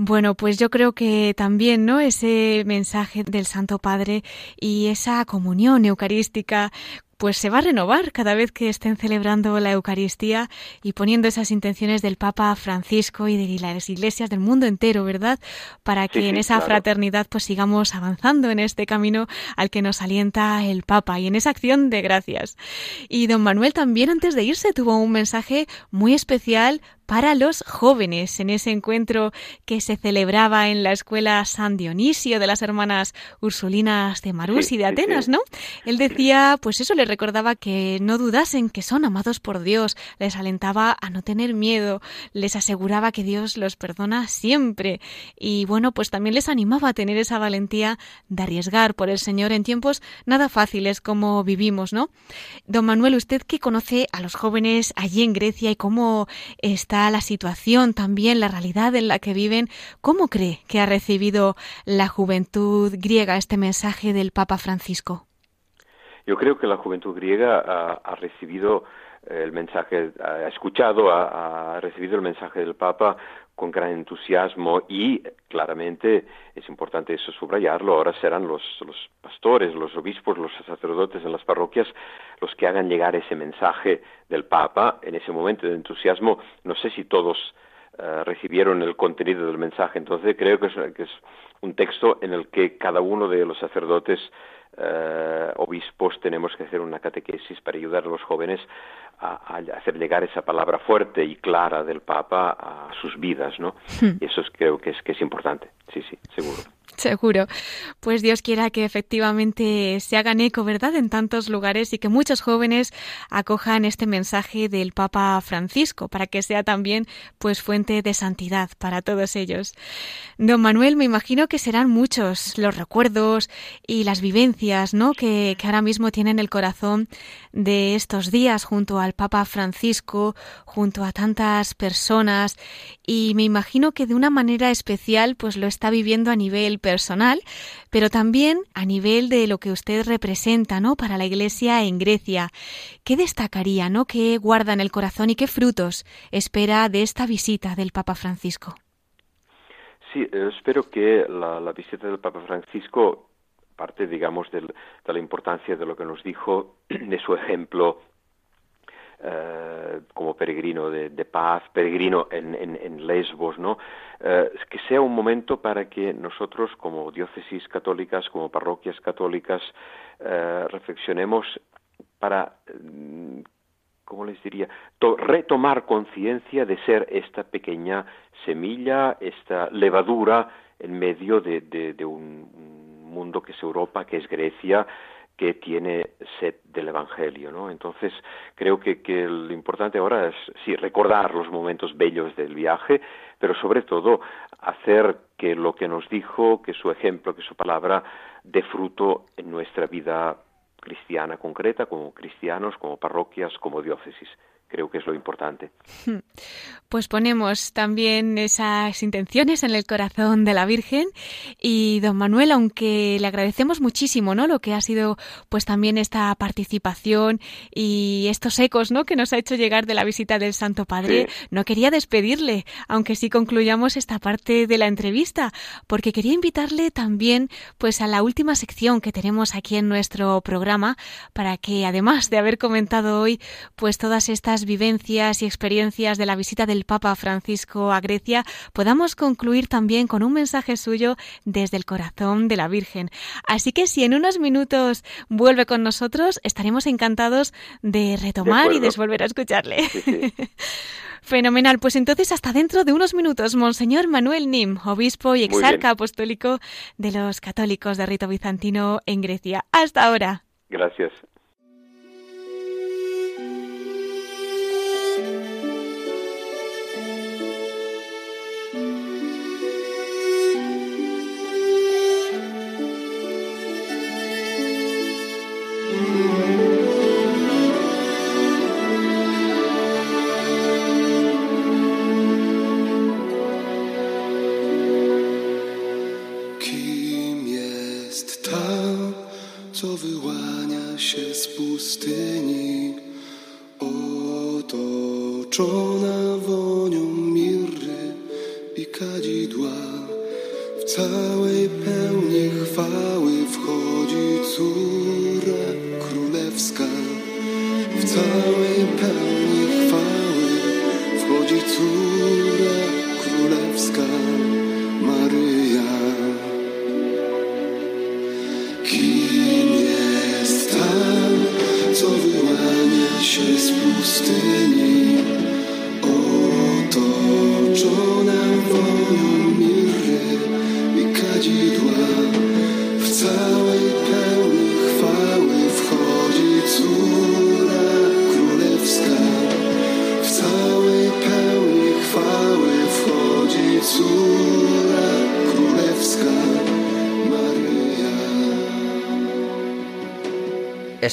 Bueno, pues yo creo que también, ¿no? Ese mensaje del Santo Padre y esa comunión eucarística pues se va a renovar cada vez que estén celebrando la Eucaristía y poniendo esas intenciones del Papa Francisco y de las iglesias del mundo entero, ¿verdad? Para que sí, en esa claro. fraternidad pues sigamos avanzando en este camino al que nos alienta el Papa y en esa acción de gracias. Y don Manuel también antes de irse tuvo un mensaje muy especial para los jóvenes en ese encuentro que se celebraba en la escuela San Dionisio de las hermanas Ursulinas de Marús y de Atenas. ¿no? Él decía, pues eso les recordaba que no dudasen que son amados por Dios, les alentaba a no tener miedo, les aseguraba que Dios los perdona siempre y bueno, pues también les animaba a tener esa valentía de arriesgar por el Señor en tiempos nada fáciles como vivimos, ¿no? Don Manuel, usted que conoce a los jóvenes allí en Grecia y cómo está la situación también, la realidad en la que viven, ¿cómo cree que ha recibido la juventud griega este mensaje del Papa Francisco? Yo creo que la juventud griega ha, recibido el mensaje, ha escuchado, ha, ha, recibido el mensaje del Papa con gran entusiasmo y claramente es importante eso subrayarlo, ahora serán los, los pastores, los obispos, los sacerdotes en las parroquias los que hagan llegar ese mensaje del Papa en ese momento de entusiasmo. No sé si todos uh, recibieron el contenido del mensaje, entonces creo que es, que es un texto en el que cada uno de los sacerdotes Uh, obispos tenemos que hacer una catequesis para ayudar a los jóvenes a, a, hacer llegar esa palabra fuerte y clara del Papa a sus vidas, ¿no? Hmm. Y eso es, creo que es, que es importante, sí, sí, seguro. Seguro. Pues Dios quiera que efectivamente se hagan eco, ¿verdad?, en tantos lugares y que muchos jóvenes acojan este mensaje del Papa Francisco para que sea también pues fuente de santidad para todos ellos. Don Manuel, me imagino que serán muchos los recuerdos y las vivencias, ¿no?, que, que ahora mismo tienen el corazón de estos días junto al Papa Francisco, junto a tantas personas y me imagino que de una manera especial pues lo está viviendo a nivel personal, pero también a nivel de lo que usted representa, ¿no? Para la Iglesia en Grecia. ¿Qué destacaría, ¿no? ¿Qué guarda en el corazón y qué frutos espera de esta visita del Papa Francisco? Sí, eh, espero que la, visita del Papa Francisco, parte, digamos, de la importancia de lo que nos dijo, de su ejemplo eh, como peregrino de, paz, peregrino en, Lesbos, ¿no? Eh, que sea un momento para que nosotros, como diócesis católicas, como parroquias católicas, eh, reflexionemos para, mm, ¿cómo les diría?, retomar conciencia de ser esta pequeña semilla, esta levadura en medio de un mundo que es Europa, que es Grecia, que tiene sed del Evangelio, ¿no? Entonces, creo que, lo importante ahora es, sí, recordar los momentos bellos del viaje, pero sobre todo hacer que lo que nos dijo, que su ejemplo, que su palabra, dé fruto en nuestra vida cristiana concreta, como cristianos, como parroquias, como diócesis creo que es lo importante. Pues ponemos también esas intenciones en el corazón de la Virgen y don Manuel, aunque le agradecemos muchísimo, ¿no? Lo que ha sido pues también esta participación y estos ecos, ¿no? que nos ha hecho llegar de la visita del Santo Padre, no quería despedirle, aunque sí concluyamos esta parte de la entrevista, porque quería invitarle también pues a la última sección que tenemos aquí en nuestro programa para que además de haber comentado hoy pues todas estas vivencias y experiencias de la visita del Papa Francisco a Grecia, podamos concluir también con un mensaje suyo desde el corazón de la Virgen. Así que si en unos minutos vuelve con nosotros, estaremos encantados de retomar y de volver a escucharle. Fenomenal. Pues entonces hasta dentro de unos minutos, Monseñor Manuel Nim, obispo y exarca apostólico de los católicos de rito bizantino en Grecia. Hasta ahora. Gracias. co wyłania się z pustyni, otoczona wonią miry i kadzidła. W całej pełni chwały wchodzi córa królewska. W całej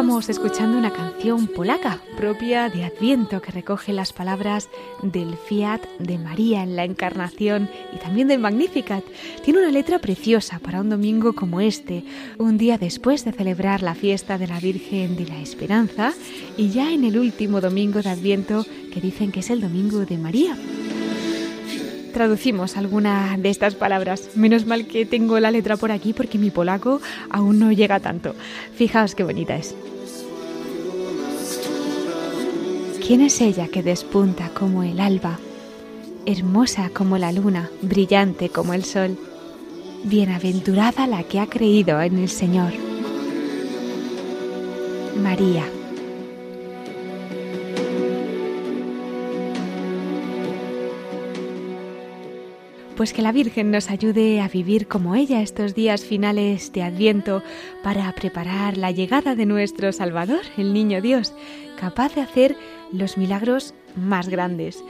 Estamos escuchando una canción polaca propia de Adviento que recoge las palabras del Fiat de María en la Encarnación y también del Magnificat. Tiene una letra preciosa para un domingo como este, un día después de celebrar la fiesta de la Virgen de la Esperanza y ya en el último domingo de Adviento que dicen que es el domingo de María. traducimos alguna de estas palabras. Menos mal que tengo la letra por aquí porque mi polaco aún no llega tanto. Fijaos qué bonita es. ¿Quién es ella que despunta como el alba, hermosa como la luna, brillante como el sol? Bienaventurada la que ha creído en el Señor. María. Pues que la Virgen nos ayude a vivir como ella estos días finales de Adviento para preparar la llegada de nuestro Salvador, el Niño Dios, capaz de hacer los milagros más grandes.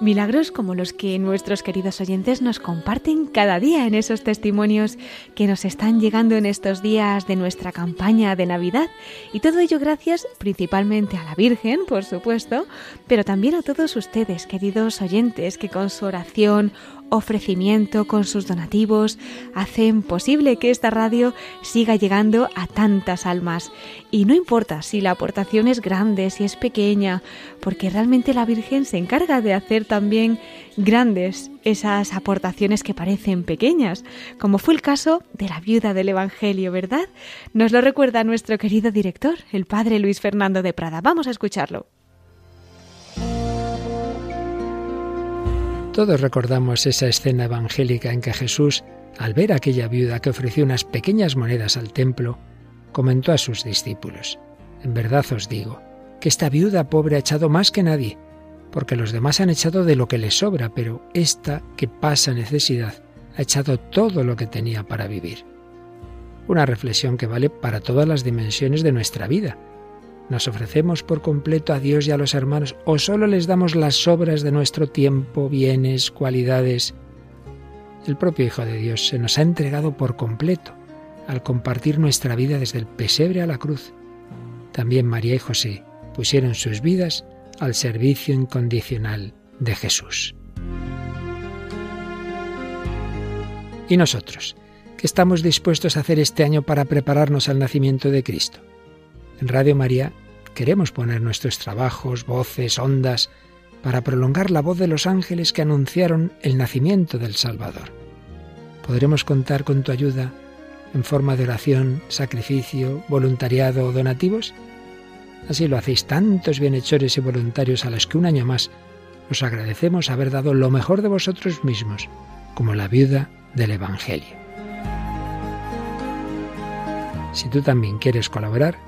Milagros como los que nuestros queridos oyentes nos comparten cada día en esos testimonios que nos están llegando en estos días de nuestra campaña de Navidad. Y todo ello gracias principalmente a la Virgen, por supuesto, pero también a todos ustedes, queridos oyentes, que con su oración ofrecimiento, con sus donativos, hacen posible que esta radio siga llegando a tantas almas. Y no importa si la aportación es grande, si es pequeña, porque realmente la Virgen se encarga de hacer también grandes esas aportaciones que parecen pequeñas, como fue el caso de la viuda del Evangelio, ¿verdad? Nos lo recuerda nuestro querido director, el padre Luis Fernando de Prada. Vamos a escucharlo. Todos recordamos esa escena evangélica en que Jesús, al ver a aquella viuda que ofreció unas pequeñas monedas al templo, comentó a sus discípulos, En verdad os digo, que esta viuda pobre ha echado más que nadie, porque los demás han echado de lo que les sobra, pero esta que pasa necesidad ha echado todo lo que tenía para vivir. Una reflexión que vale para todas las dimensiones de nuestra vida, ¿Nos ofrecemos por completo a Dios y a los hermanos o solo les damos las sobras de nuestro tiempo, bienes, cualidades? El propio Hijo de Dios se nos ha entregado por completo al compartir nuestra vida desde el pesebre a la cruz. También María y José pusieron sus vidas al servicio incondicional de Jesús. ¿Y nosotros? ¿Qué estamos dispuestos a hacer este año para prepararnos al nacimiento de Cristo? En Radio María queremos poner nuestros trabajos, voces, ondas, para prolongar la voz de los ángeles que anunciaron el nacimiento del Salvador. ¿Podremos contar con tu ayuda en forma de oración, sacrificio, voluntariado o donativos? Así lo hacéis tantos bienhechores y voluntarios a los que un año más os agradecemos haber dado lo mejor de vosotros mismos, como la viuda del Evangelio. Si tú también quieres colaborar,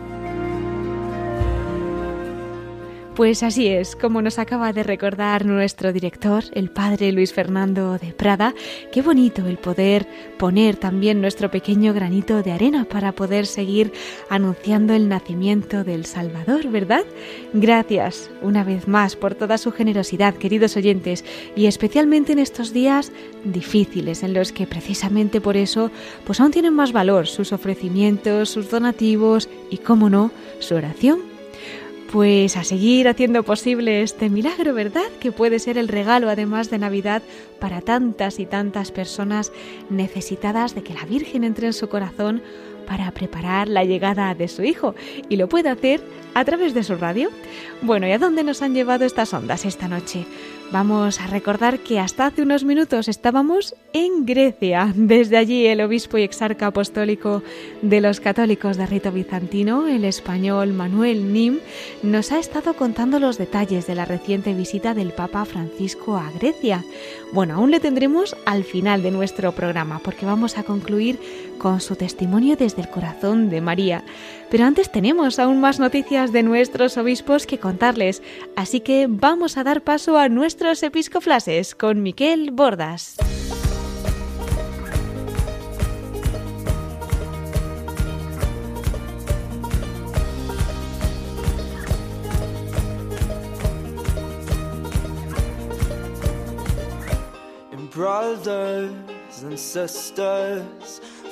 Pues así es, como nos acaba de recordar nuestro director, el padre Luis Fernando de Prada, qué bonito el poder poner también nuestro pequeño granito de arena para poder seguir anunciando el nacimiento del Salvador, ¿verdad? Gracias una vez más por toda su generosidad, queridos oyentes, y especialmente en estos días difíciles en los que precisamente por eso pues aún tienen más valor sus ofrecimientos, sus donativos y, cómo no, su oración pues a seguir haciendo posible este milagro, ¿verdad? Que puede ser el regalo además de Navidad para tantas y tantas personas necesitadas de que la Virgen entre en su corazón para preparar la llegada de su hijo y lo puede hacer a través de su radio. Bueno, ¿y a dónde nos han llevado estas ondas esta noche? Vamos a recordar que hasta hace unos minutos estábamos en Grecia. Desde allí el obispo y exarca apostólico de los católicos de rito bizantino, el español Manuel Nim, nos ha estado contando los detalles de la reciente visita del Papa Francisco a Grecia. Bueno, aún le tendremos al final de nuestro programa porque vamos a concluir con su testimonio desde el corazón de María. Pero antes tenemos aún más noticias de nuestros obispos que contarles, así que vamos a dar paso a nuestros episcoflases con Miquel Bordas.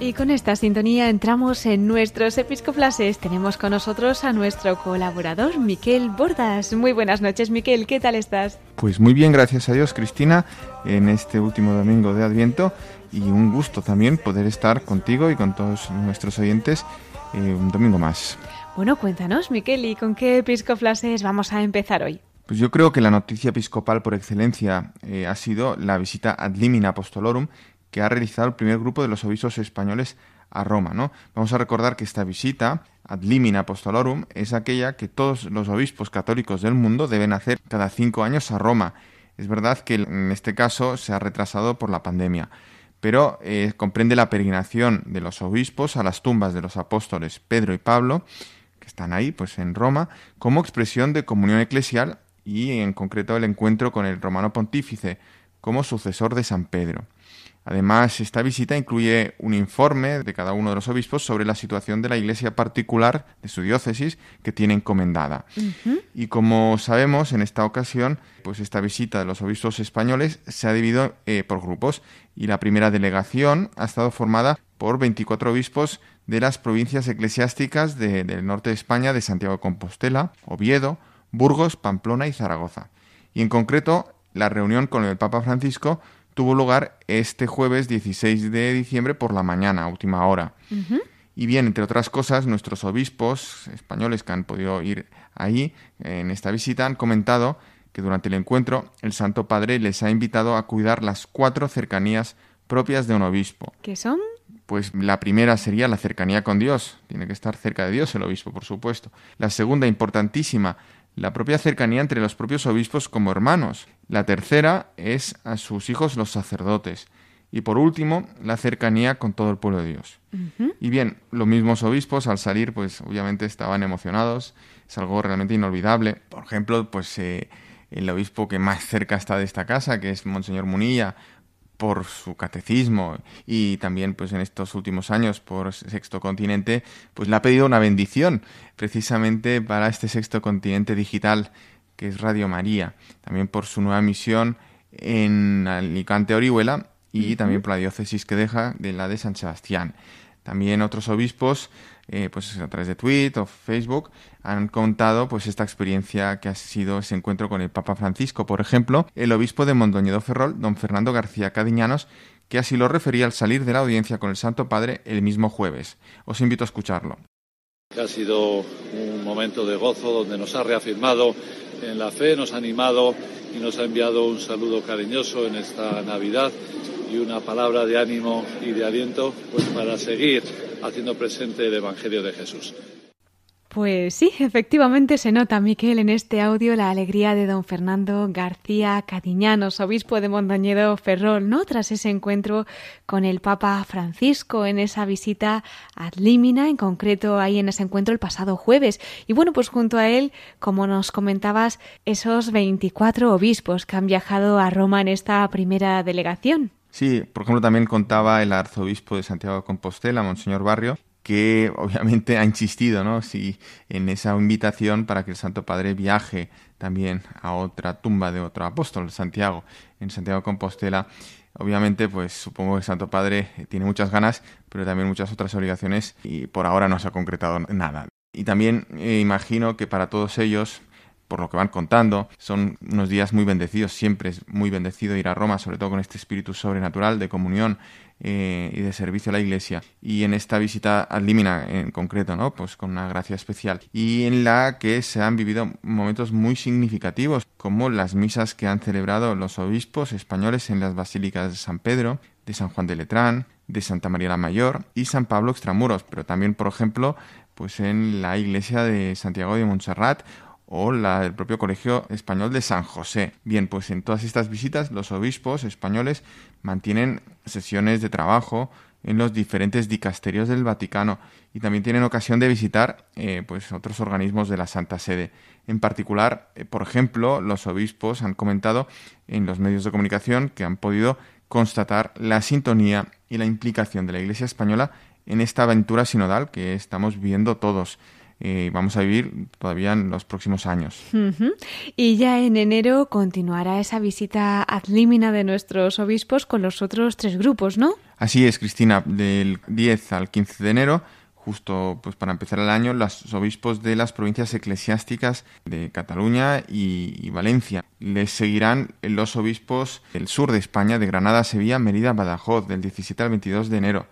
Y con esta sintonía entramos en nuestros episcoplases. Tenemos con nosotros a nuestro colaborador, Miquel Bordas. Muy buenas noches, Miquel. ¿Qué tal estás? Pues muy bien, gracias a Dios, Cristina, en este último domingo de Adviento. Y un gusto también poder estar contigo y con todos nuestros oyentes eh, un domingo más. Bueno, cuéntanos, Miquel, ¿y con qué episcoplases vamos a empezar hoy? Pues yo creo que la noticia episcopal por excelencia eh, ha sido la visita ad limina apostolorum que ha realizado el primer grupo de los obispos españoles a Roma, ¿no? Vamos a recordar que esta visita ad limina apostolorum es aquella que todos los obispos católicos del mundo deben hacer cada cinco años a Roma. Es verdad que en este caso se ha retrasado por la pandemia, pero eh, comprende la peregrinación de los obispos a las tumbas de los apóstoles Pedro y Pablo, que están ahí, pues en Roma, como expresión de comunión eclesial y en concreto el encuentro con el romano pontífice como sucesor de San Pedro. Además, esta visita incluye un informe de cada uno de los obispos sobre la situación de la iglesia particular de su diócesis que tiene encomendada. Y como sabemos, en esta ocasión, pues esta visita de los obispos españoles se ha dividido eh, por grupos y la primera delegación ha estado formada por 24 obispos de las provincias eclesiásticas del norte de España, de Santiago de Compostela, Oviedo, Burgos, Pamplona y Zaragoza. Y en concreto, la reunión con el Papa Francisco tuvo lugar este jueves 16 de diciembre por la mañana, última hora. Y bien, entre otras cosas, nuestros obispos españoles que han podido ir ahí en esta visita han comentado que durante el encuentro el Santo Padre les ha invitado a cuidar las cuatro cercanías propias de un obispo. ¿Qué son? Pues la primera sería la cercanía con Dios. Tiene que estar cerca de Dios el obispo, por supuesto. La segunda, importantísima, la propia cercanía entre los propios obispos como hermanos. La tercera es a sus hijos los sacerdotes. Y por último, la cercanía con todo el pueblo de Dios. Y bien, los mismos obispos al salir, pues obviamente estaban emocionados. Es algo realmente inolvidable. Por ejemplo, pues eh, el obispo que más cerca está de esta casa, que es Monseñor Munilla, por su catecismo y también pues en estos últimos años por Sexto Continente, pues le ha pedido una bendición precisamente para este Sexto Continente digital que es Radio María, también por su nueva misión en Alicante Orihuela y también por la diócesis que deja de la de San Sebastián. También otros obispos eh, pues a través de Twitter o Facebook, han contado pues esta experiencia que ha sido ese encuentro con el Papa Francisco. Por ejemplo, el obispo de Mondoñedo Ferrol, don Fernando García Cadiñanos, que así lo refería al salir de la audiencia con el Santo Padre el mismo jueves. Os invito a escucharlo. Ha sido un momento de gozo donde nos ha reafirmado en la fe, nos ha animado y nos ha enviado un saludo cariñoso en esta Navidad y una palabra de ánimo y de aliento pues para seguir haciendo presente el Evangelio de Jesús. Pues sí, efectivamente se nota, Miquel, en este audio la alegría de don Fernando García Cadiñanos, obispo de Mondoñedo Ferrol, ¿no? Tras ese encuentro con el Papa Francisco en esa visita ad limina, en concreto ahí en ese encuentro el pasado jueves. Y bueno, pues junto a él, como nos comentabas, esos 24 obispos que han viajado a Roma en esta primera delegación. Sí, por ejemplo, también contaba el arzobispo de Santiago de Compostela, Monseñor Barrio, que obviamente ha insistido ¿no? sí, en esa invitación para que el Santo Padre viaje también a otra tumba de otro apóstol, Santiago, en Santiago de Compostela. Obviamente, pues supongo que el Santo Padre tiene muchas ganas, pero también muchas otras obligaciones y por ahora no se ha concretado nada. Y también eh, imagino que para todos ellos por lo que van contando. Son unos días muy bendecidos, siempre es muy bendecido ir a Roma, sobre todo con este espíritu sobrenatural de comunión eh, y de servicio a la Iglesia. Y en esta visita al Límina en concreto, ¿no? Pues con una gracia especial. Y en la que se han vivido momentos muy significativos, como las misas que han celebrado los obispos españoles en las basílicas de San Pedro, de San Juan de Letrán, de Santa María la Mayor y San Pablo Extramuros, pero también, por ejemplo, pues en la iglesia de Santiago de Montserrat o la del propio Colegio Español de San José. Bien, pues en todas estas visitas los obispos españoles mantienen sesiones de trabajo en los diferentes dicasterios del Vaticano y también tienen ocasión de visitar eh, pues otros organismos de la Santa Sede. En particular, eh, por ejemplo, los obispos han comentado en los medios de comunicación que han podido constatar la sintonía y la implicación de la Iglesia española en esta aventura sinodal que estamos viviendo todos. Eh, vamos a vivir todavía en los próximos años. Y ya en enero continuará esa visita ad limina de nuestros obispos con los otros tres grupos, ¿no? Así es, Cristina, del 10 al 15 de enero justo pues para empezar el año los obispos de las provincias eclesiásticas de Cataluña y, y, Valencia. Les seguirán los obispos del sur de España, de Granada, Sevilla, Mérida, Badajoz, del 17 al 22 de enero.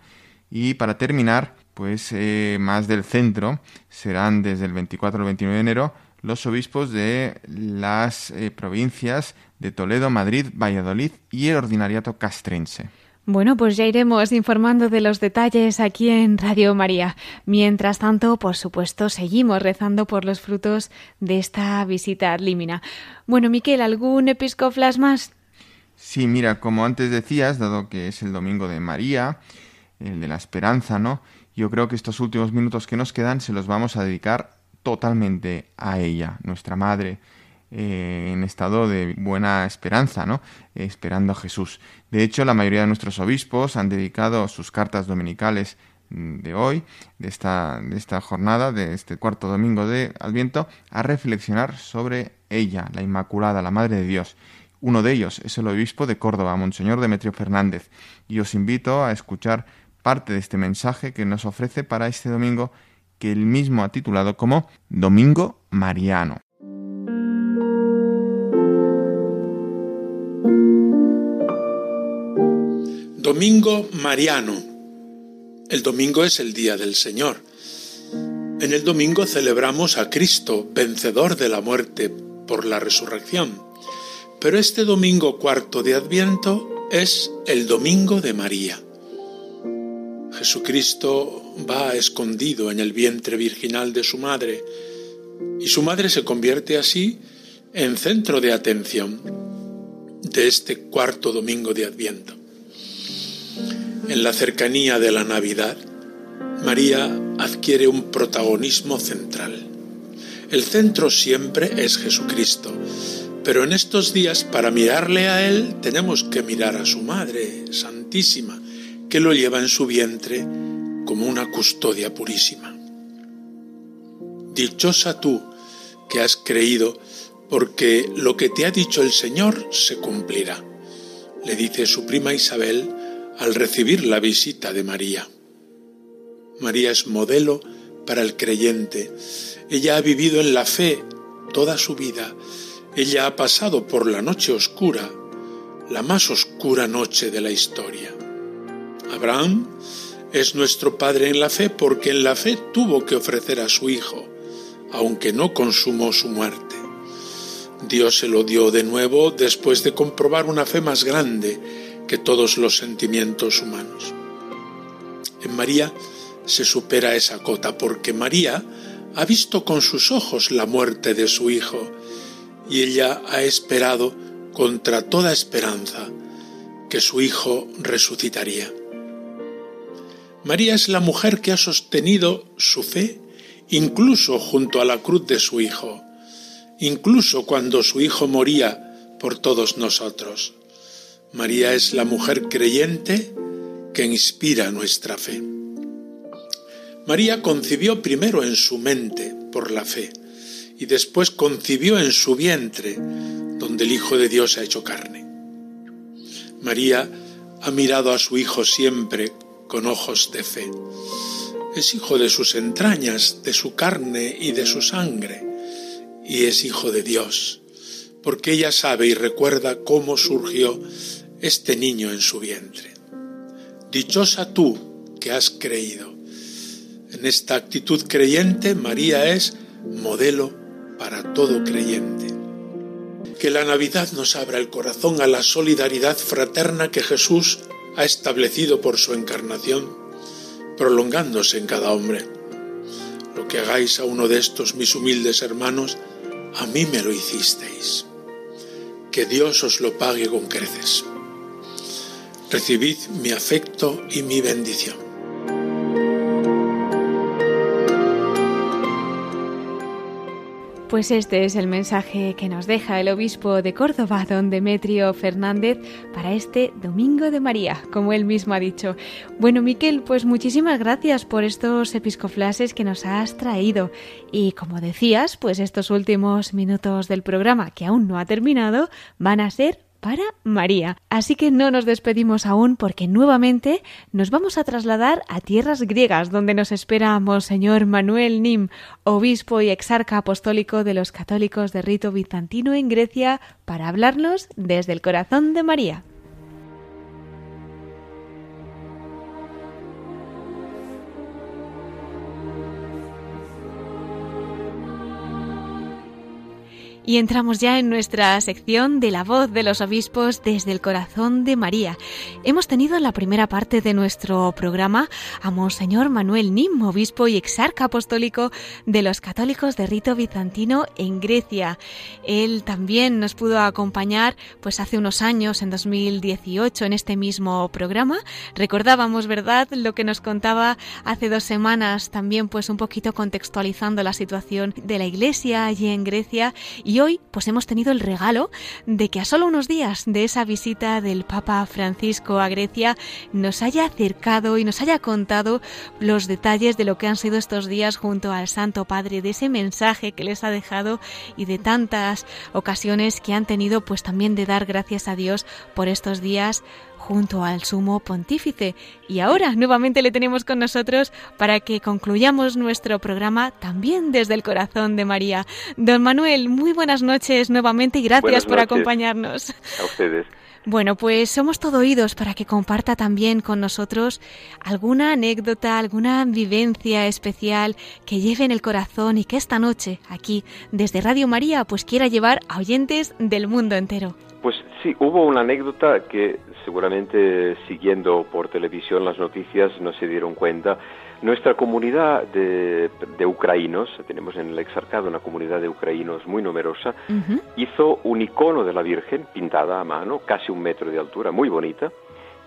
Y para terminar, pues eh, más del centro, serán desde el 24 al 29 de enero los obispos de las eh, provincias de Toledo, Madrid, Valladolid y el ordinariato castrense. Bueno, pues ya iremos informando de los detalles aquí en Radio María. Mientras tanto, por supuesto, seguimos rezando por los frutos de esta visita ad límina. Bueno, Miquel, ¿algún episcoflas más? Sí, mira, como antes decías, dado que es el domingo de María, el de la esperanza, ¿no? Yo creo que estos últimos minutos que nos quedan se los vamos a dedicar totalmente a ella, nuestra madre, eh, en estado de buena esperanza, ¿no? esperando a Jesús. De hecho, la mayoría de nuestros obispos han dedicado sus cartas dominicales de hoy, de esta, de esta jornada, de este cuarto domingo de Adviento, a reflexionar sobre ella, la Inmaculada, la Madre de Dios. Uno de ellos es el obispo de Córdoba, Monseñor Demetrio Fernández, y os invito a escuchar parte de este mensaje que nos ofrece para este domingo, que él mismo ha titulado como Domingo Mariano. Domingo Mariano. El domingo es el día del Señor. En el domingo celebramos a Cristo, vencedor de la muerte por la resurrección. Pero este domingo cuarto de Adviento es el domingo de María. Jesucristo va escondido en el vientre virginal de su madre y su madre se convierte así en centro de atención de este cuarto domingo de Adviento en la cercanía de la Navidad, María adquiere un protagonismo central. El centro siempre es Jesucristo, pero en estos días para mirarle a Él tenemos que mirar a su Madre Santísima, que lo lleva en su vientre como una custodia purísima. Dichosa tú que has creído, porque lo que te ha dicho el Señor se cumplirá, le dice su prima Isabel al recibir la visita de María. María es modelo para el creyente. Ella ha vivido en la fe toda su vida. Ella ha pasado por la noche oscura, la más oscura noche de la historia. Abraham es nuestro padre en la fe porque en la fe tuvo que ofrecer a su hijo, aunque no consumó su muerte. Dios se lo dio de nuevo después de comprobar una fe más grande que todos los sentimientos humanos. En María se supera esa cota porque María ha visto con sus ojos la muerte de su Hijo y ella ha esperado contra toda esperanza que su Hijo resucitaría. María es la mujer que ha sostenido su fe incluso junto a la cruz de su Hijo, incluso cuando su Hijo moría por todos nosotros. María es la mujer creyente que inspira nuestra fe. María concibió primero en su mente por la fe y después concibió en su vientre donde el Hijo de Dios ha hecho carne. María ha mirado a su Hijo siempre con ojos de fe. Es hijo de sus entrañas, de su carne y de su sangre, y es hijo de Dios, porque ella sabe y recuerda cómo surgió este niño en su vientre. Dichosa tú que has creído. En esta actitud creyente, María es modelo para todo creyente. Que la Navidad nos abra el corazón a la solidaridad fraterna que Jesús ha establecido por su encarnación, prolongándose en cada hombre. Lo que hagáis a uno de estos mis humildes hermanos, a mí me lo hicisteis. Que Dios os lo pague con creces. recibid mi afecto y mi bendición. Pues este es el mensaje que nos deja el obispo de Córdoba, don Demetrio Fernández, para este Domingo de María, como él mismo ha dicho. Bueno, Miquel, pues muchísimas gracias por estos episcoflases que nos has traído. Y como decías, pues estos últimos minutos del programa, que aún no ha terminado, van a ser para María. Así que no nos despedimos aún porque nuevamente nos vamos a trasladar a tierras griegas donde nos espera Monseñor Manuel Nim, obispo y exarca apostólico de los católicos de rito bizantino en Grecia, para hablarnos desde el corazón de María. Y entramos ya en nuestra sección de la voz de los obispos desde el corazón de María. Hemos tenido en la primera parte de nuestro programa a Monseñor Manuel Nim, obispo y exarca apostólico de los católicos de rito bizantino en Grecia. Él también nos pudo acompañar pues hace unos años, en 2018, en este mismo programa. Recordábamos, ¿verdad?, lo que nos contaba hace dos semanas, también pues un poquito contextualizando la situación de la iglesia allí en Grecia. Y hoy pues hemos tenido el regalo de que a solo unos días de esa visita del Papa Francisco a Grecia nos haya acercado y nos haya contado los detalles de lo que han sido estos días junto al Santo Padre, de ese mensaje que les ha dejado y de tantas ocasiones que han tenido pues también de dar gracias a Dios por estos días junto al sumo pontífice. Y ahora nuevamente le tenemos con nosotros para que concluyamos nuestro programa también desde el corazón de María. Don Manuel, muy buenas noches nuevamente y gracias por acompañarnos. A ustedes. Bueno, pues somos todo oídos para que comparta también con nosotros alguna anécdota, alguna vivencia especial que lleve en el corazón y que esta noche, aquí, desde Radio María, pues quiera llevar a oyentes del mundo entero. Pues sí, hubo una anécdota que seguramente siguiendo por televisión las noticias no se dieron cuenta. Nuestra comunidad de, de ucranianos, tenemos en el exarcado una comunidad de ucranianos muy numerosa, hizo un icono de la Virgen pintada a mano, casi un metro de altura, muy bonita,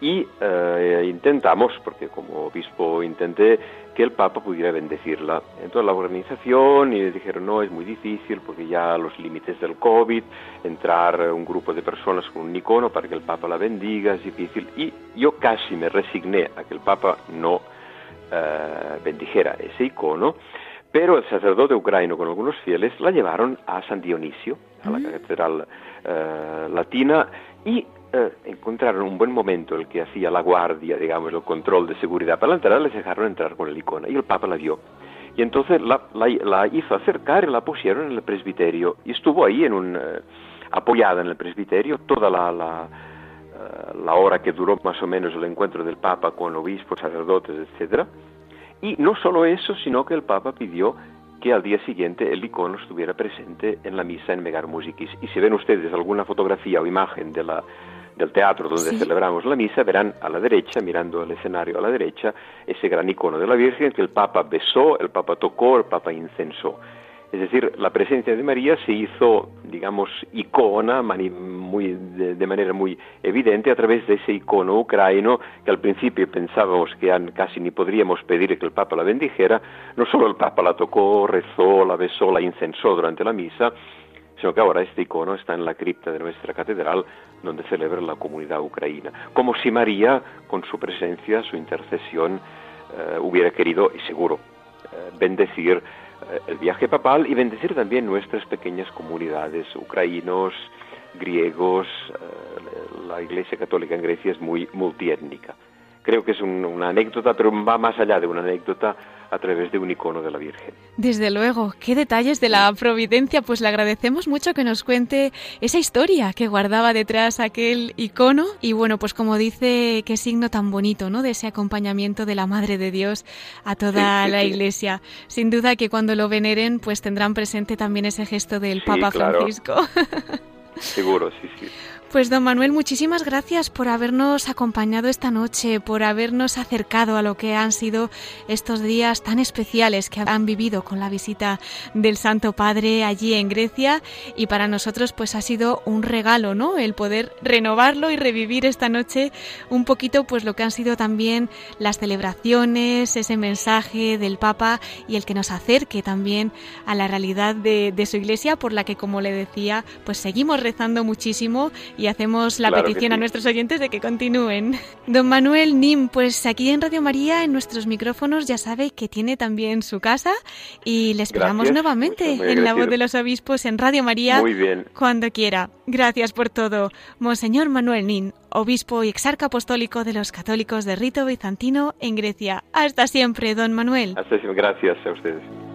y eh, intentamos, porque como obispo intenté que el Papa pudiera bendecirla. Entonces la organización y dijeron, no, es muy difícil porque ya los límites del COVID, entrar un grupo de personas con un icono para que el Papa la bendiga es difícil. Y yo casi me resigné a que el Papa no eh, bendijera ese icono, pero el sacerdote ucraniano con algunos fieles la llevaron a San Dionisio, a la catedral eh, latina, y eh, encontraron un buen momento el que hacía la guardia, digamos, el control de seguridad para la entrada, les dejaron entrar con el icono y el Papa la vio. Y entonces la, la, hizo acercar y la pusieron en el presbiterio y estuvo ahí en un, eh, apoyada en el presbiterio toda la, la, eh, la, hora que duró más o menos el encuentro del Papa con obispos, sacerdotes, etc. Y no solo eso, sino que el Papa pidió que al día siguiente el icono estuviera presente en la misa en Megar Musicis. Y si ven ustedes alguna fotografía o imagen de la, del teatro donde celebramos la misa, verán a la derecha, mirando el escenario a la derecha, ese gran icono de la Virgen que el Papa besó, el Papa tocó, el Papa incensó. Es decir, la presencia de María se hizo, digamos, icona muy, de, manera muy evidente a través de ese icono ucraniano que al principio pensábamos que casi ni podríamos pedir que el Papa la bendijera. No solo el Papa la tocó, rezó, la besó, la incensó durante la misa, sino que ahora este icono está en la cripta de nuestra catedral donde celebra la comunidad ucraniana. Como si María, con su presencia, su intercesión, eh, hubiera querido, y seguro, eh, bendecir eh, el viaje papal y bendecir también nuestras pequeñas comunidades ucranianos, griegos. la Iglesia Católica en Grecia es muy multiétnica. Creo que es una anécdota, pero va más allá de una anécdota a través de un icono de la Virgen. Desde luego, qué detalles de la providencia, pues le agradecemos mucho que nos cuente esa historia que guardaba detrás aquel icono y bueno, pues como dice, qué signo tan bonito, ¿no? De ese acompañamiento de la Madre de Dios a toda la Iglesia. Sin duda que cuando lo veneren, pues tendrán presente también ese gesto del Papa Francisco. Seguro, sí, sí. Pues don Manuel, muchísimas gracias por habernos acompañado esta noche, por habernos acercado a lo que han sido estos días tan especiales que han vivido con la visita del Santo Padre allí en Grecia y para nosotros pues ha sido un regalo, ¿no? El poder renovarlo y revivir esta noche un poquito pues lo que han sido también las celebraciones, ese mensaje del Papa y el que nos acerque también a la realidad de, de su iglesia por la que como le decía pues seguimos rezando muchísimo hacemos la petición a nuestros oyentes de que continúen. Don Manuel Nim, pues aquí en Radio María, en nuestros micrófonos, ya sabe que tiene también su casa y le esperamos nuevamente en la voz de los obispos en Radio María cuando quiera. Gracias por todo. Monseñor Manuel Nin, obispo y exarca apostólico de los católicos de rito bizantino en Grecia. Hasta siempre, don Manuel. Hasta siempre. Gracias a ustedes.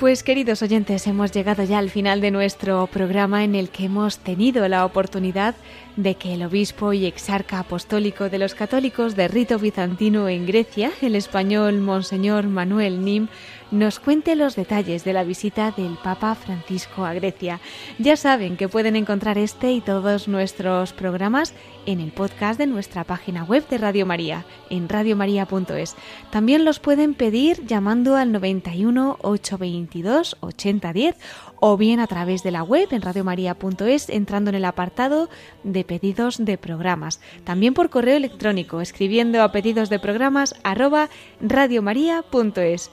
Pues queridos oyentes, hemos llegado ya al final de nuestro programa en el que hemos tenido la oportunidad de que el obispo y exarca apostólico de los católicos de rito bizantino en Grecia, el español Monseñor Manuel Nim, nos cuente los detalles de la visita del Papa Francisco a Grecia. Ya saben que pueden encontrar este y todos nuestros programas en el podcast de nuestra página web de Radio María, en radiomaria.es. También los pueden pedir llamando al 91 822 8010 o bien a través de la web en radiomaria.es entrando en el apartado de pedidos de programas. También por correo electrónico escribiendo a pedidos de programas radiomaria.es.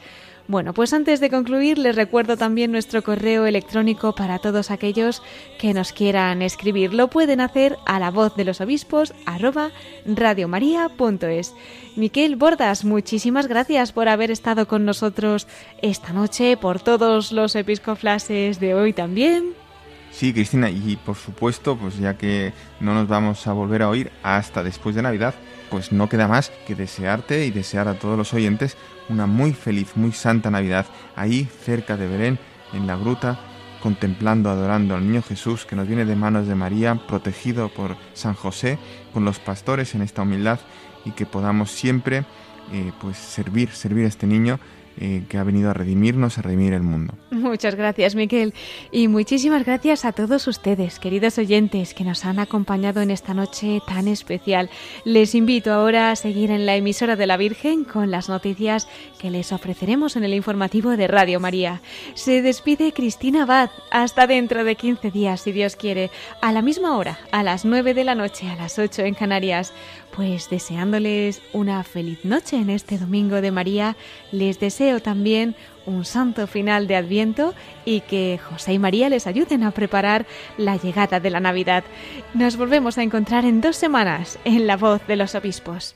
Bueno, pues antes de concluir les recuerdo también nuestro correo electrónico para todos aquellos que nos quieran escribir. Lo pueden hacer a la voz de los obispos arroba radiomaria.es. Miquel Bordas, muchísimas gracias por haber estado con nosotros esta noche, por todos los episcoflases de hoy también. Sí, Cristina, y por supuesto, pues ya que no nos vamos a volver a oír hasta después de Navidad, pues no queda más que desearte y desear a todos los oyentes una muy feliz, muy santa Navidad, ahí cerca de Belén, en la gruta, contemplando, adorando al niño Jesús que nos viene de manos de María, protegido por San José, con los pastores en esta humildad y que podamos siempre eh, pues servir, servir a este niño eh, que ha venido a redimirnos, a redimir el mundo. Muchas gracias, Miquel. Y muchísimas gracias a todos ustedes, queridos oyentes, que nos han acompañado en esta noche tan especial. Les invito ahora a seguir en la emisora de la Virgen con las noticias que les ofreceremos en el informativo de Radio María. Se despide Cristina Abad. Hasta dentro de 15 días, si Dios quiere, a la misma hora, a las 9 de la noche, a las 8 en Canarias. Pues deseándoles una feliz noche en este Domingo de María, les también un santo final de Adviento y que José y María les ayuden a preparar la llegada de la Navidad. Nos volvemos a encontrar en dos semanas en La Voz de los Obispos.